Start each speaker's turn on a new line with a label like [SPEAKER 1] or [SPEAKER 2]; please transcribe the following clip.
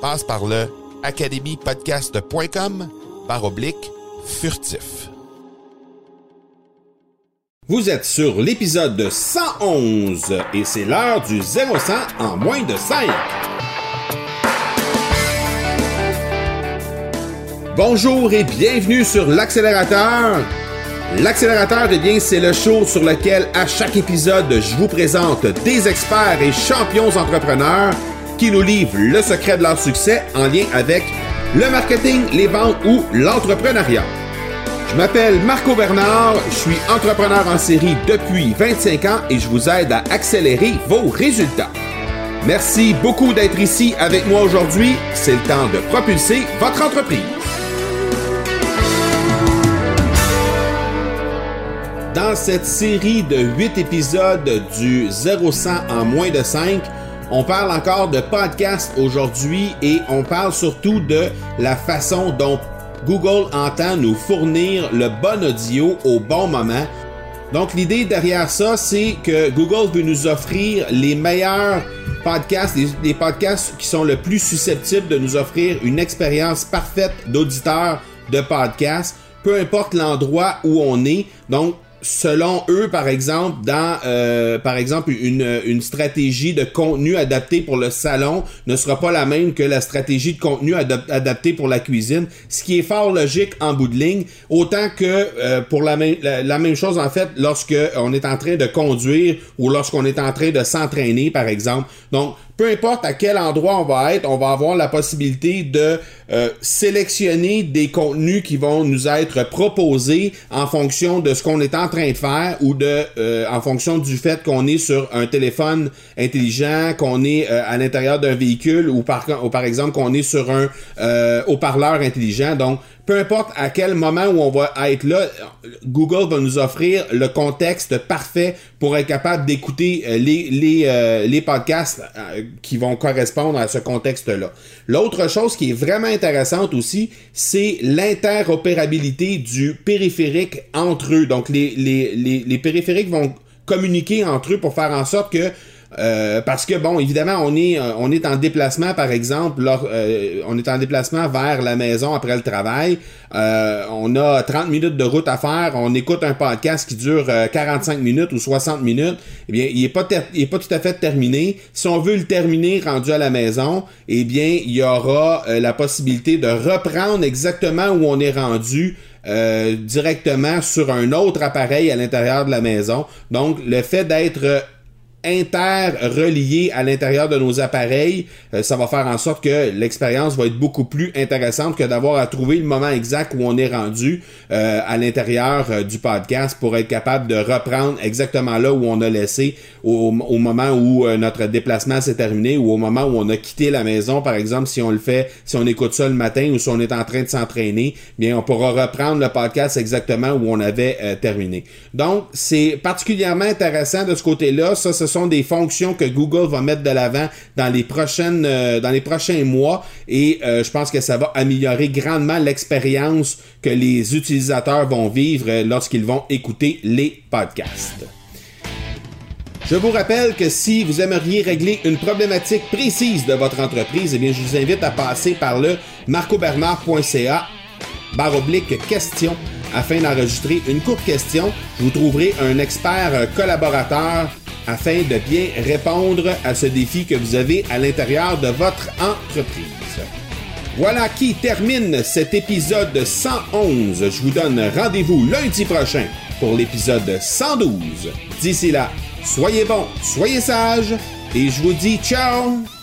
[SPEAKER 1] Passe par le academypodcast.com par oblique furtif.
[SPEAKER 2] Vous êtes sur l'épisode 111 et c'est l'heure du 0 en moins de 5. Bonjour et bienvenue sur l'accélérateur. L'accélérateur, eh bien, c'est le show sur lequel à chaque épisode, je vous présente des experts et champions entrepreneurs qui nous livrent le secret de leur succès en lien avec le marketing, les ventes ou l'entrepreneuriat. Je m'appelle Marco Bernard, je suis entrepreneur en série depuis 25 ans et je vous aide à accélérer vos résultats. Merci beaucoup d'être ici avec moi aujourd'hui. C'est le temps de propulser votre entreprise. Dans cette série de 8 épisodes du 0-100 en moins de 5, on parle encore de podcast aujourd'hui et on parle surtout de la façon dont Google entend nous fournir le bon audio au bon moment. Donc l'idée derrière ça, c'est que Google veut nous offrir les meilleurs podcasts, les, podcasts qui sont le plus susceptibles de nous offrir une expérience parfaite d'auditeur de podcast, peu importe l'endroit où on est. Donc selon eux, par exemple, dans euh, par exemple une, une stratégie de contenu adapté pour le salon ne sera pas la même que la stratégie de contenu adaptée pour la cuisine, ce qui est fort logique en bout de ligne, autant que euh, pour la, même la, même chose en fait lorsque on est en train de conduire ou lorsqu'on est en train de s'entraîner, par exemple. Donc peu importe à quel endroit on va être, on va avoir la possibilité de euh, sélectionner des contenus qui vont nous être proposés en fonction de ce qu'on est en train de faire ou de euh, en fonction du fait qu'on est sur un téléphone intelligent, qu'on est euh, à l'intérieur d'un véhicule ou par, ou par exemple qu'on est sur un haut-parleur intelligent. Donc peu importe à quel moment où on va être là, Google va nous offrir le contexte parfait pour être capable d'écouter euh, les, les, euh, les podcasts euh, qui vont correspondre à ce contexte-là. L'autre chose qui est vraiment intéressante aussi, c'est l'interopérabilité du périphérique entre eux. Donc les, les, les, les périphériques vont communiquer entre eux pour faire en sorte que euh, parce que bon, évidemment, on est euh, on est en déplacement, par exemple, euh, on est en déplacement vers la maison après le travail. on a 30 minutes de route à faire. On écoute un podcast qui dure 45 minutes ou 60 minutes. Eh bien, il est pas il est pas tout à fait terminé. Si on veut le terminer rendu à la maison, eh bien, il y aura la possibilité de reprendre exactement où on est rendu. directement sur un autre appareil à l'intérieur de la maison. Donc, le fait d'être interreliés à l'intérieur de nos appareils, euh, ça va faire en sorte que l'expérience va être beaucoup plus intéressante que d'avoir à trouver le moment exact où on est rendu euh, à l'intérieur euh, du podcast pour être capable de reprendre exactement là où on a laissé au, moment où notre déplacement s'est terminé ou au moment où on a quitté la maison, par exemple, si on le fait, si on écoute ça le matin ou si on est en train de s'entraîner, bien on pourra reprendre le podcast exactement où on avait terminé. Donc, c'est particulièrement intéressant de ce côté-là. Ça, sont des fonctions que Google va mettre de l'avant dans les prochaines euh, dans les prochains mois et euh, je pense que ça va améliorer grandement l'expérience que les utilisateurs vont vivre lorsqu'ils vont écouter les podcasts. Je vous rappelle que si vous aimeriez régler une problématique précise de votre entreprise, eh bien, je vous invite à passer par le marcobernard.ca barre oblique question afin d'enregistrer une courte question. Vous trouverez un expert collaborateur afin de bien répondre à ce défi que vous avez à l'intérieur de votre entreprise. Voilà qui termine cet épisode 111. Je vous donne rendez-vous lundi prochain pour l'épisode 112. D'ici là, soyez bons, soyez sages et je vous dis ciao